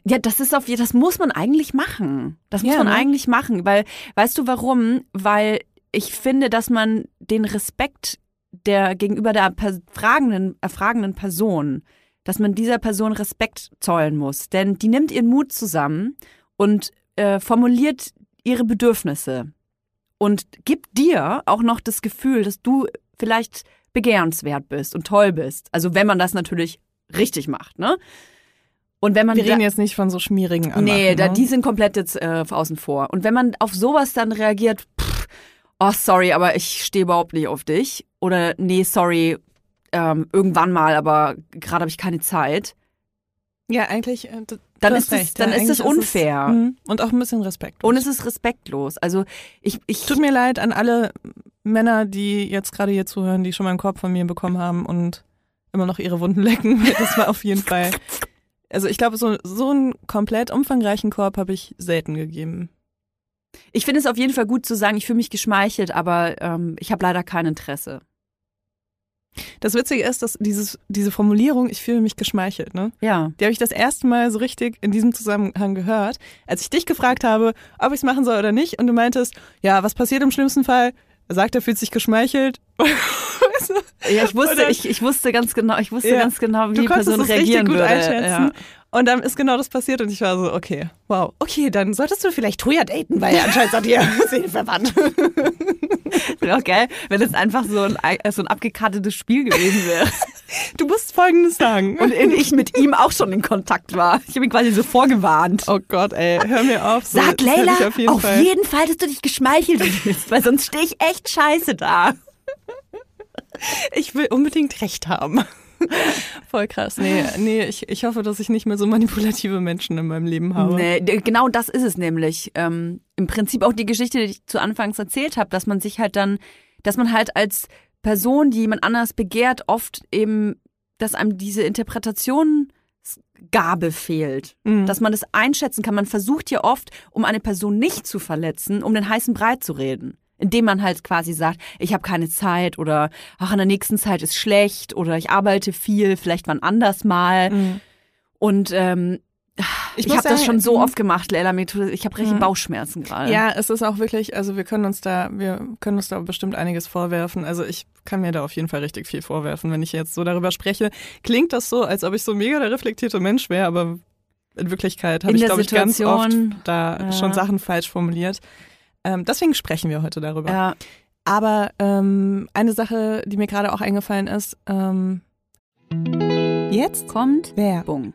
Ja, das ist auf das muss man eigentlich machen. Das muss Ja, man ne? eigentlich machen, weil weißt du warum? Weil ich finde, dass man den Respekt der gegenüber der fragenden, erfragenden Person, dass man dieser Person Respekt zollen muss, denn die nimmt ihren Mut zusammen und äh, formuliert ihre Bedürfnisse und gibt dir auch noch das Gefühl, dass du vielleicht begehrenswert bist und toll bist. Also wenn man das natürlich richtig macht, ne? Und wenn man Wir da- reden jetzt nicht von so schmierigen Anmachen. Nee, da, ne? die sind komplett jetzt äh, außen vor. Und wenn man auf sowas dann reagiert, pff, oh sorry, aber ich stehe überhaupt nicht auf dich. Oder nee, sorry, ähm, irgendwann mal, aber gerade habe ich keine Zeit. Ja, eigentlich. äh, Dann ist hast es- dann ist Eigentlich es unfair. mhm. und auch ein bisschen Respekt. Und es ist respektlos. Also ich, ich Tut mir leid an alle Männer, die jetzt gerade hier zuhören, die schon mal einen Korb von mir bekommen haben und immer noch ihre Wunden <laughs> lecken. Das war auf jeden Fall. <laughs> Also ich glaube, so, so einen komplett umfangreichen Korb habe ich selten gegeben. ich finde es auf jeden Fall gut zu sagen, ich fühle mich geschmeichelt, aber ähm, ich habe leider kein Interesse. Das Witzige ist, dass dieses, diese Formulierung, ich fühle mich geschmeichelt, ne? Ja. Die habe ich das erste Mal so richtig in diesem Zusammenhang gehört, als ich dich gefragt habe, ob ich es machen soll oder nicht. Und du meintest, ja, was passiert im schlimmsten Fall? Er sagt, er fühlt sich geschmeichelt. <laughs> Ja, ich wusste, Oder- ich, ich wusste ganz genau, ich wusste Ja. ganz genau, wie die Person reagieren gut würde. einschätzen. Ja. Und dann ist genau das passiert und ich war so, okay, wow. Okay, dann solltest du vielleicht Toya daten, weil er anscheinend sagt, ihr seid <laughs> verwandt. Wäre auch geil, wenn es einfach so ein, so ein abgekartetes Spiel gewesen wäre. <laughs> Du musst Folgendes sagen. Und ich mit ihm auch schon in Kontakt war. Ich habe ihn quasi so vorgewarnt. oh Gott, ey, hör mir auf. So, Sag Leila auf jeden Fall. Fall, dass du dich geschmeichelt fühlst, weil sonst stehe ich echt scheiße da. Ich will unbedingt recht haben. <laughs> Voll krass. Nee, nee ich, ich hoffe, dass ich nicht mehr so manipulative Menschen in meinem Leben habe. Nee, genau das ist es nämlich. Ähm, Im Prinzip auch die Geschichte, die ich zu Anfangs erzählt habe, dass man sich halt dann, dass man halt als Person, die jemand anders begehrt, oft eben, dass einem diese Interpretationsgabe fehlt. Mhm. Dass man es einschätzen kann. Man versucht ja oft, um eine Person nicht zu verletzen, um den heißen Brei zu reden. Indem man halt quasi sagt, ich habe keine Zeit oder ach, in der nächsten Zeit ist schlecht oder ich arbeite viel, vielleicht wann anders mal. Mhm. Und ähm, ich, muss habe das schon so oft gemacht, Leila. mir tut- Ich habe richtig Mhm. Bauchschmerzen gerade. Ja, es ist auch wirklich, also wir können uns da, wir können uns da bestimmt einiges vorwerfen. Also ich kann mir da auf jeden Fall richtig viel vorwerfen, wenn ich jetzt so darüber spreche. Klingt das so, als ob ich so mega der reflektierte Mensch wäre, aber in Wirklichkeit habe ich, glaube ich, ganz oft da ja. schon Sachen falsch formuliert. Ähm, deswegen sprechen wir heute darüber. ja. Aber ähm, eine Sache, die mir gerade auch eingefallen ist, ähm, jetzt Kommt wer? Werbung.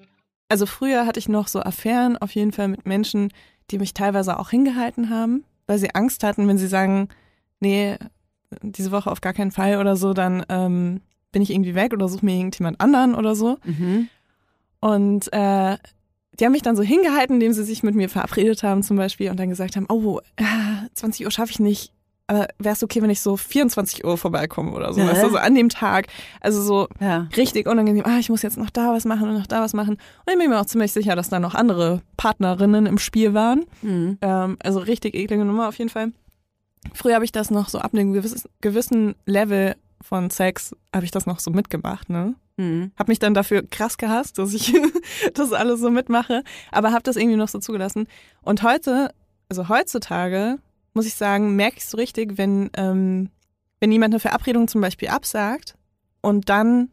Also früher hatte ich noch so Affären auf jeden Fall mit Menschen, die mich teilweise auch hingehalten haben, weil sie Angst hatten, wenn sie sagen, nee, diese Woche auf gar keinen Fall oder so, dann ähm, bin ich irgendwie weg oder suche mir irgendjemand anderen oder so. Mhm. Und äh, die haben mich dann so hingehalten, indem sie sich mit mir verabredet haben zum Beispiel und dann gesagt haben, oh, äh, 20 Uhr schaffe ich nicht, aber wäre es okay, wenn ich so 24 Uhr vorbeikomme oder so, Ja. weißt du, so an dem Tag. Also so Ja. richtig unangenehm, ah, ich muss jetzt noch da was machen und noch da was machen. Und ich bin mir auch ziemlich sicher, dass da noch andere Partnerinnen im Spiel waren. Mhm. Ähm, also richtig eklige Nummer auf jeden Fall. Früher habe ich das noch so ab einem gewissen, gewissen Level von Sex, habe ich das noch so mitgemacht, ne? Mhm. Hab mich dann dafür krass gehasst, dass ich <laughs> das alles so mitmache, aber habe das irgendwie noch so zugelassen. Und heute, also heutzutage, muss ich sagen, merke ich so richtig, wenn, ähm, wenn jemand eine Verabredung zum Beispiel absagt und dann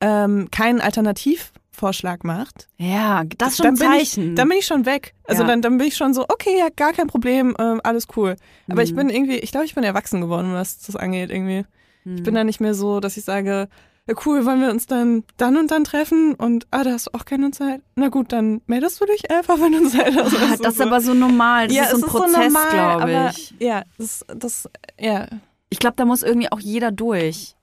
ähm, keinen Alternativvorschlag macht, Ja, das ist schon dann ein bin ich, Zeichen. dann bin ich schon weg. Also Ja. dann, dann bin ich schon so, okay, ja, gar kein Problem, ähm, alles cool. Aber ich Mhm. bin irgendwie, ich glaube, ich bin erwachsen geworden, was das angeht irgendwie. Ich Mhm. bin da nicht mehr so, dass ich sage, ja, cool, wollen wir uns dann dann und dann treffen und ah, da hast du auch keine Zeit. Na gut, dann meldest du dich einfach, wenn du Zeit hast. Ah, das ist aber so normal. Das ja, ist so ein es Prozess, normal, glaube aber, ich. Ja, das, das, ja, Ich glaube, da muss irgendwie auch jeder durch.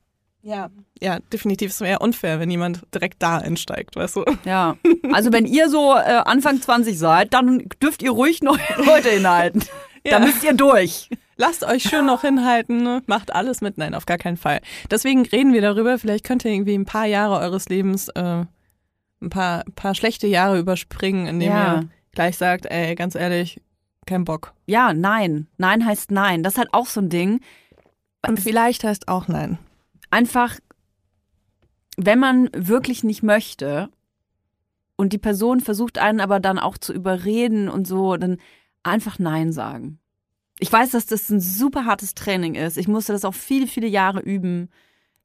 ja, ja, definitiv. Es wäre unfair, wenn jemand direkt da einsteigt, weißt du. Ja. Also wenn ihr so äh, Anfang 20 seid, dann dürft ihr ruhig noch Leute <laughs> hinhalten. Da Ja. müsst ihr durch. Lasst euch schön noch hinhalten, ne? macht alles mit. Nein, auf gar keinen Fall. Deswegen reden wir darüber. Vielleicht könnt ihr irgendwie ein paar Jahre eures Lebens, äh, ein paar, paar schlechte Jahre überspringen, indem Ja. ihr gleich sagt, ey, ganz ehrlich, keinen Bock. Ja, nein. Nein heißt nein. Das ist halt auch so ein Ding. Und vielleicht heißt auch nein. Einfach, wenn man wirklich nicht möchte und die Person versucht einen aber dann auch zu überreden und so, dann einfach Nein sagen. Ich weiß, dass das ein super hartes Training ist. Ich musste das auch viele, viele Jahre üben,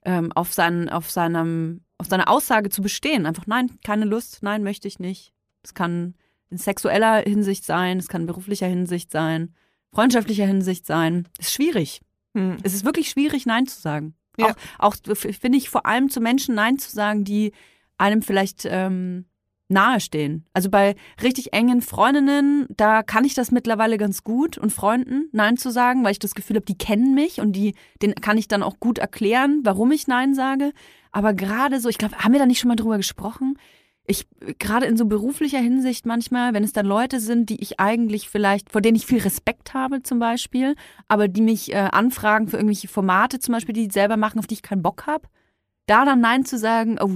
ähm, auf, seinen, auf, seinem, auf seine Aussage zu bestehen. Einfach nein, keine Lust, nein, möchte ich nicht. Es kann in sexueller Hinsicht sein, es kann in beruflicher Hinsicht sein, freundschaftlicher Hinsicht sein. Ist schwierig. Hm. Es ist wirklich schwierig, Nein zu sagen. Ja. Auch, auch finde ich vor allem zu Menschen Nein zu sagen, die einem vielleicht ähm, nahestehen. Also bei richtig engen Freundinnen, da kann ich das mittlerweile ganz gut und Freunden Nein zu sagen, weil ich das Gefühl habe, die kennen mich und die, den kann ich dann auch gut erklären, warum ich Nein sage. Aber gerade so, ich glaube, haben wir da nicht schon mal drüber gesprochen? Ich, gerade in so beruflicher Hinsicht manchmal, wenn es dann Leute sind, die ich eigentlich vielleicht, vor denen ich viel Respekt habe zum Beispiel, aber die mich äh, anfragen für irgendwelche Formate zum Beispiel, die die selber machen, auf die ich keinen Bock habe, da dann Nein zu sagen, oh,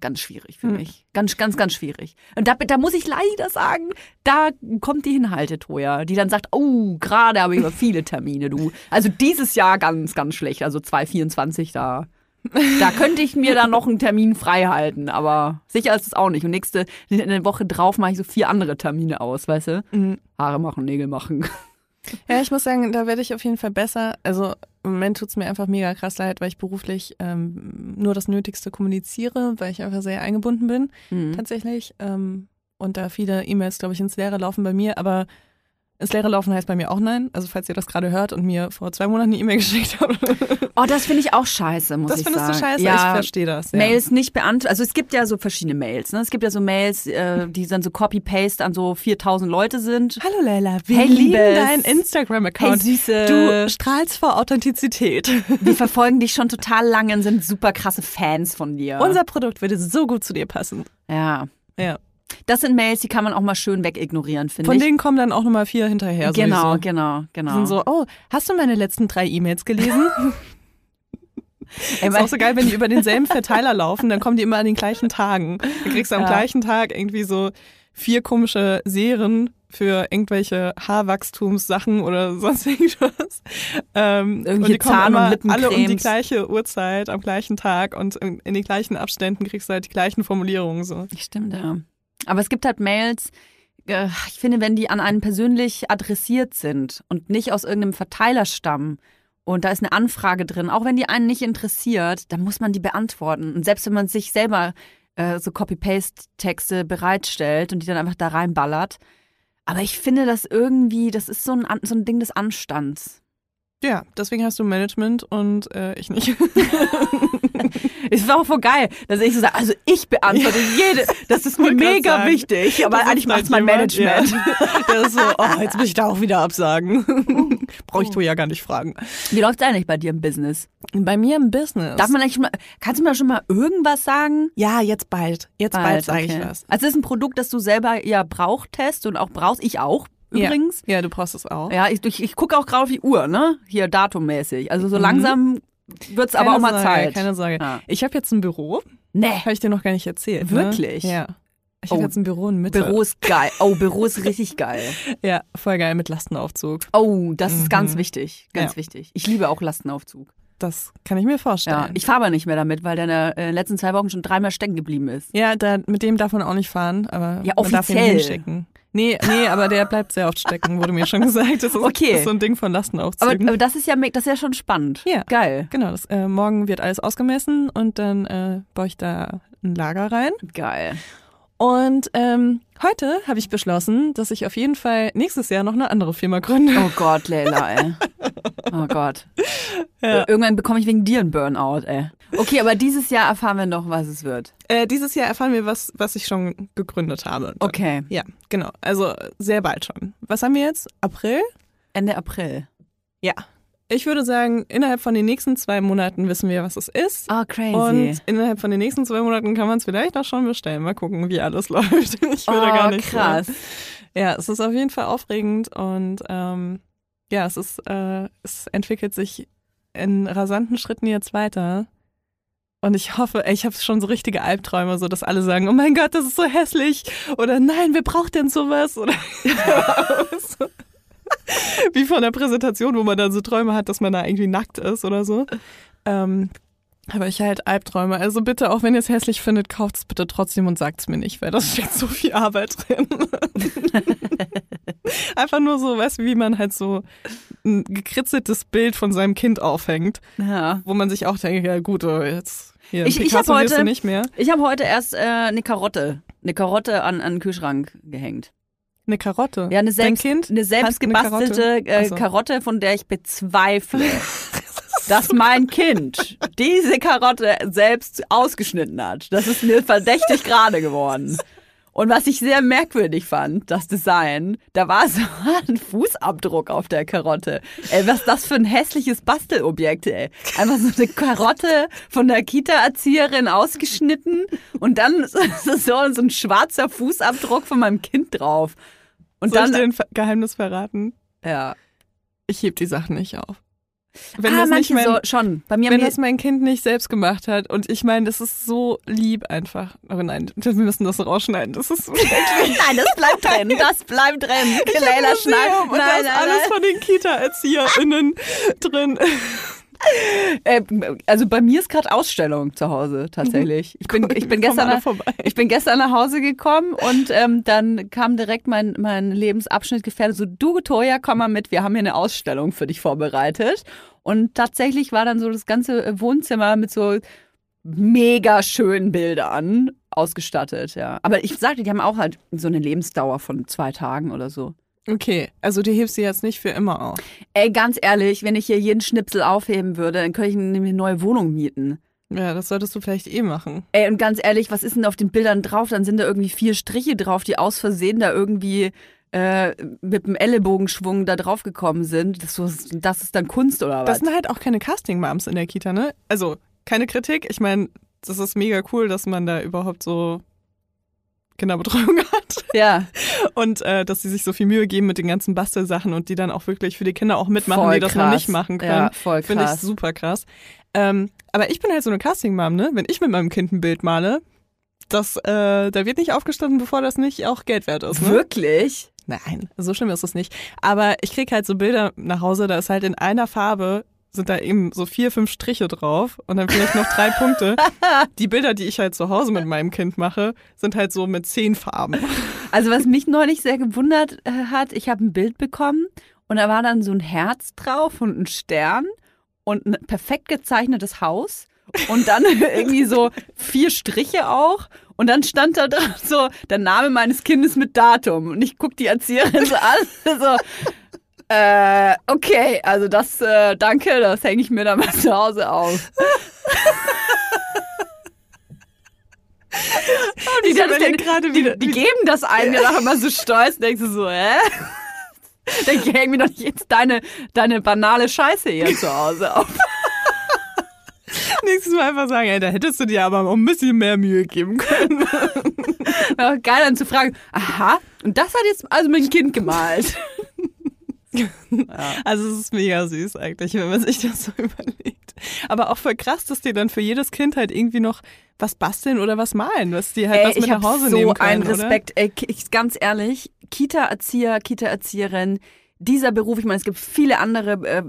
ganz schwierig für Hm. mich. Ganz, ganz, ganz schwierig. Und da, da muss ich leider sagen, da kommt die Hinhalte-Toja, die dann sagt, oh, gerade habe ich aber viele Termine, du. Also dieses Jahr ganz, ganz schlecht. Also 2024, da, da könnte ich mir dann noch einen Termin frei halten, aber sicher ist es auch nicht. Und nächste, in der Woche drauf mache ich so vier andere Termine aus, weißt du? Mhm. Haare machen, Nägel machen. Ja, ich muss sagen, da werde ich auf jeden Fall besser. Also im Moment tut's mir einfach mega krass leid, weil ich beruflich ähm, nur das Nötigste kommuniziere, weil ich einfach sehr eingebunden bin, Mhm. tatsächlich. Ähm, und da viele E-Mails, glaube ich, ins Leere laufen bei mir, aber ins Leere laufen heißt bei mir auch nein. Also falls ihr das gerade hört und mir vor zwei Monaten eine E-Mail geschickt habt, Oh, das finde ich auch scheiße, muss das ich findest sagen. du scheiße, Ja, ich verstehe das. Ja. Mails nicht beantwortet. Also es gibt ja so verschiedene Mails. Ne? Es gibt ja so Mails, äh, die dann so Copy-Paste an so 4000 Leute sind. Hallo Leila, wir Hey, lieben Liebes. deinen Instagram-Account. Hey, Süße. Du strahlst vor Authentizität. Wir verfolgen dich schon total lange und sind super krasse Fans von dir. Unser Produkt würde so gut zu dir passen. ja. Ja. Das sind Mails, die kann man auch mal schön wegignorieren, finde Von ich. denen kommen dann auch nochmal vier hinterher. genau, sowieso. genau, Die genau. sind so, oh, hast du meine letzten drei E-Mails gelesen? Ey, <laughs> ist auch so geil, wenn die über denselben Verteiler laufen, dann kommen die immer an den gleichen Tagen. Du kriegst am Ja. gleichen Tag irgendwie so vier komische Serien für irgendwelche Haarwachstumssachen oder sonst irgendwas. Ähm, und die kommen Zahn- und immer alle um die gleiche Uhrzeit, am gleichen Tag und in, in den gleichen Abständen kriegst du halt die gleichen Formulierungen so. Stimmt, ja. Aber es gibt halt Mails, äh, ich finde, wenn die an einen persönlich adressiert sind und nicht aus irgendeinem Verteiler stammen und da ist eine Anfrage drin, auch wenn die einen nicht interessiert, dann muss man die beantworten. Und selbst wenn man sich selber äh, so Copy-Paste-Texte bereitstellt und die dann einfach da reinballert. Aber ich finde das irgendwie, das ist so ein, so ein Ding des Anstands. Ja, deswegen hast du Management und äh, ich nicht. <laughs> Es war auch voll geil, dass ich so sage, also ich beantworte jede, das ist mir mega sagen, wichtig, aber eigentlich macht halt mein Management. Ja. <laughs> Der ist so, oh, jetzt muss ich da auch wieder absagen. <laughs> Brauche ich ja gar nicht fragen. Wie läuft's eigentlich bei dir im Business? Bei mir im Business. Darf man eigentlich schon mal, kannst du mir schon mal irgendwas sagen? ja, jetzt bald. Jetzt bald, sage okay. ich was. Also es ist ein Produkt, das du selber ja brauchtest und auch brauchst. Ich auch übrigens. Ja, ja du brauchst es auch. Ja, ich, ich, ich gucke auch gerade auf die Uhr, ne? Hier datummäßig. Also so langsam wird's aber Keine auch mal Sorge, Zeit. Keine Sorge. Ja. Ich habe jetzt ein Büro. Nee. Habe ich dir noch gar nicht erzählt. Wirklich? Ne? Ja. Ich Oh. habe jetzt ein Büro in Mitte. Büro ist geil. Oh, Büro ist richtig geil. <laughs> Ja, voll geil mit Lastenaufzug. Oh, das ist Mhm. ganz wichtig. Ganz Ja. wichtig. Ich liebe auch Lastenaufzug. Das kann ich mir vorstellen. Ja, ich fahre aber nicht mehr damit, weil der in den äh, letzten zwei Wochen schon dreimal stecken geblieben ist. Ja, da, mit dem darf man auch nicht fahren, aber Ja, man darf ihn offiziell. hinschicken. Nee, nee, aber der bleibt sehr oft stecken, wurde mir schon gesagt. Das ist, Okay. das ist so ein Ding von Aber, Lastenaufzügen. aber das ist ja das ist ja schon spannend. Ja. Geil. genau, das, äh, morgen wird alles ausgemessen und dann äh, baue ich da ein Lager rein. Geil. Und ähm, heute habe ich beschlossen, dass ich auf jeden Fall nächstes Jahr noch eine andere Firma gründe. Oh Gott, Leila, ey. <laughs> Oh Gott. Ja. Irgendwann bekomme ich wegen dir einen Burnout, ey. Okay, aber dieses Jahr erfahren wir noch, was es wird. Äh, dieses Jahr erfahren wir, was, was ich schon gegründet habe. Okay. Ja, genau. Also sehr bald schon. Was haben wir jetzt? April? Ende April. Ja. Ich würde sagen, innerhalb von den nächsten zwei Monaten wissen wir, was es ist. Ah, crazy. Und innerhalb von den nächsten zwei Monaten kann man es vielleicht auch schon bestellen. Mal gucken, wie alles <laughs> läuft. Ich würde oh, gar nicht krass. sagen. Ja, es ist auf jeden Fall aufregend und ähm, ja, es ist, äh, es entwickelt sich in rasanten Schritten jetzt weiter. Und ich hoffe, ey, ich habe schon so richtige Albträume, so dass alle sagen, oh mein Gott, das ist so hässlich. Oder nein, wer braucht denn sowas? Oder so. <laughs> wie von der Präsentation, wo man dann so Träume hat, dass man da irgendwie nackt ist oder so. Ähm, aber ich halt Albträume. Also bitte, auch wenn ihr es hässlich findet, kauft es bitte trotzdem und sagt es mir nicht, weil das steckt so viel Arbeit drin. <laughs> Einfach nur so, weißt du, wie man halt so ein gekritzeltes Bild von seinem Kind aufhängt, Ja. wo man sich auch denkt, ja gut, jetzt hier, Ich- ich hab du heute- nicht mehr. Ich habe heute erst äh, eine Karotte, eine Karotte an, an den Kühlschrank gehängt. Eine Karotte. Ja, eine, selbst, eine selbst eine Karotte? äh, so. Karotte, von der ich bezweifle, <laughs> dass mein Kind diese Karotte selbst ausgeschnitten hat. Das ist mir verdächtig gerade geworden. Und was ich sehr merkwürdig fand, das Design, da war so <laughs> ein Fußabdruck auf der Karotte. Ey, was ist das für ein hässliches Bastelobjekt, ey. Einfach so eine Karotte von der Kita-Erzieherin ausgeschnitten und dann <laughs> so, so ein schwarzer Fußabdruck von meinem Kind drauf. Und Soll dann, ich dir ein Geheimnis verraten? ja. Ich heb die Sachen nicht auf. Wenn ah, das nicht mein, so, schon. Bei mir, wenn das mein Kind nicht selbst gemacht hat und ich meine, das ist so lieb einfach. Aber nein, <laughs> wir müssen das rausschneiden. Das ist so <laughs> Nein, das bleibt drin. Das bleibt drin. Leila schneidet. und da ist alles von den Kita-ErzieherInnen drin. Äh, also bei mir ist gerade Ausstellung zu Hause tatsächlich. Ich bin, ich bin gestern nach, ich bin gestern nach Hause gekommen und ähm, dann kam direkt mein, mein Lebensabschnittgefährte so, du Toja, komm mal mit, wir haben hier eine Ausstellung für dich vorbereitet. Und tatsächlich war dann so das ganze Wohnzimmer mit so mega schönen Bildern ausgestattet, ja. Aber ich sagte, die haben auch halt so eine Lebensdauer von zwei Tagen oder so. Okay, also du hebst sie jetzt nicht für immer auf. Ey, ganz ehrlich, wenn ich hier jeden Schnipsel aufheben würde, dann könnte ich eine neue Wohnung mieten. Ja, das solltest du vielleicht eh machen. Ey, und ganz ehrlich, was ist denn auf den Bildern drauf? Dann sind da irgendwie vier Striche drauf, die aus Versehen da irgendwie äh, mit dem Ellenbogenschwung da drauf gekommen sind. Das, das ist dann Kunst oder Das was? sind halt auch keine Casting-Moms in der Kita, ne? Also, keine Kritik. Ich meine, das ist mega cool, dass man da überhaupt so Kinderbetreuung <laughs> hat. Ja, Und äh, dass sie sich so viel Mühe geben mit den ganzen Bastelsachen und die dann auch wirklich für die Kinder auch mitmachen, voll die das krass. noch nicht machen können. Ja, voll Finde ich krass. super krass. Ähm, aber ich bin halt so eine Casting-Mom, ne? Wenn ich mit meinem Kind ein Bild male, das, äh, da wird nicht aufgestanden, bevor das nicht auch Geld wert ist, ne? Wirklich? Nein, so schlimm ist es nicht. Aber ich krieg halt so Bilder nach Hause, da ist halt in einer Farbe sind da eben so vier, fünf Striche drauf und dann vielleicht noch drei Punkte. <laughs> Die Bilder, die ich halt zu Hause mit meinem Kind mache, sind halt so mit zehn Farben. Also was mich neulich sehr gewundert äh, hat, ich habe ein Bild bekommen und da war dann so ein Herz drauf und ein Stern und ein perfekt gezeichnetes Haus und dann <laughs> irgendwie so vier Striche auch und dann stand da drauf so der Name meines Kindes mit Datum und ich guck die Erzieherin so an <laughs> so äh, okay, also das, äh, danke, das hänge ich mir dann mal <laughs> zu Hause auf. die, das überleg denn, gerade, die, wie- die geben das einem ja noch immer so stolz, denkst du so, hä? <laughs> Dann hängen mir doch nicht jetzt deine, deine banale Scheiße hier zu Hause auf. <laughs> Nächstes Mal einfach sagen, ey, da hättest du dir aber auch ein bisschen mehr Mühe geben können. Aber geil dann zu fragen, aha, und das hat jetzt also mein Kind gemalt. Also es ist mega süß eigentlich, wenn man sich das so <laughs> überlegt. Aber auch voll krass, dass die dann für jedes Kind halt irgendwie noch was basteln oder was malen, was die halt Ey, was mit nach Hause so nehmen können, einen oder? Respekt. Ey, ich, ganz ehrlich, Kita-Erzieher, Kita-Erzieherin, dieser Beruf, ich meine, es gibt viele andere äh,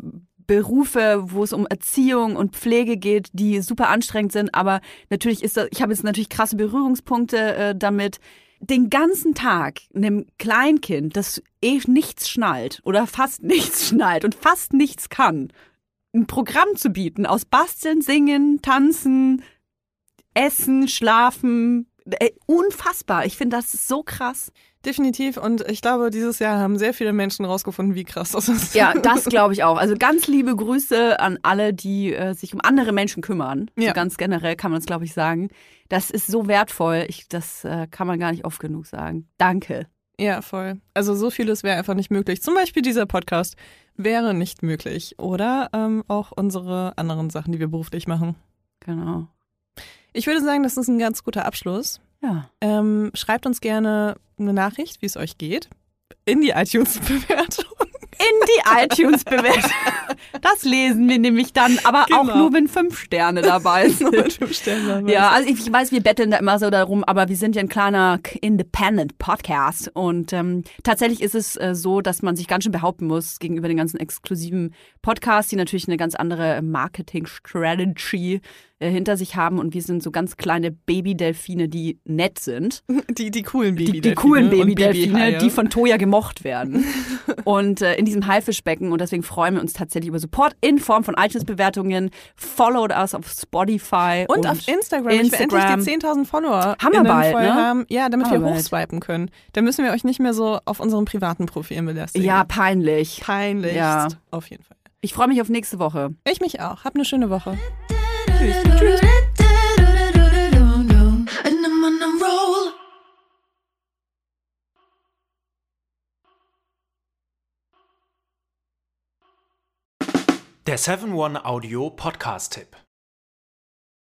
Berufe, wo es um Erziehung und Pflege geht, die super anstrengend sind, aber natürlich ist das, ich habe jetzt natürlich krasse Berührungspunkte äh, damit. Den ganzen Tag einem Kleinkind, das eh nichts schnallt oder fast <laughs> nichts schnallt und fast nichts kann, ein Programm zu bieten aus Basteln, Singen, Tanzen, Essen, Schlafen. Ey, unfassbar. Ich finde das so krass. Definitiv. Und ich glaube, dieses Jahr haben sehr viele Menschen rausgefunden, wie krass das ist. Ja, das <laughs> glaube ich auch. Also ganz liebe Grüße an alle, die äh, sich um andere Menschen kümmern. Ja. So ganz generell kann man es, glaube ich, sagen. Das ist so wertvoll. Ich, das äh, kann man gar nicht oft genug sagen. Danke. Ja, voll. Also so vieles wäre einfach nicht möglich. Zum Beispiel dieser Podcast wäre nicht möglich. Oder ähm, auch unsere anderen Sachen, die wir beruflich machen. Genau. Ich würde sagen, das ist ein ganz guter Abschluss. Ja. Ähm, schreibt uns gerne eine Nachricht, wie es euch geht. In die iTunes-Bewertung. in die iTunes-Bewertung. Das lesen wir nämlich dann, aber auch Genau. nur, wenn fünf Sterne dabei <laughs> sind. Mit fünf Sternen dabei. Ja, also ich, ich weiß, wir betteln da immer so darum, aber wir sind ja ein kleiner Independent Podcast und ähm, tatsächlich ist es äh, so, dass man sich ganz schön behaupten muss gegenüber den ganzen exklusiven Podcasts, die natürlich eine ganz andere Marketing-Strategy äh, hinter sich haben und wir sind so ganz kleine Babydelfine, die nett sind. <laughs> Die, die coolen Die, Babydelfine. die coolen und Babydelfine, Babyhaie. die von Toya gemocht werden. <laughs> und äh, in diesem Haifischbecken. Und deswegen freuen wir uns tatsächlich über Support in Form von iTunes-Bewertungen. Followed us auf Spotify. Und, auf Instagram. Ich will endlich Instagram. die 10.000 Follower Haben wir bald, ne? haben. Ja, damit Haben wir bald. hochswipen können. Dann müssen wir euch nicht mehr so auf unseren privaten Profilen belästigen. Ja, peinlich. Peinlichst. Ja. Auf jeden Fall. Ich freue mich auf nächste Woche. Ich mich auch. Hab eine schöne Woche. And I'm on a roll. Der 7-One Audio Podcast-Tipp.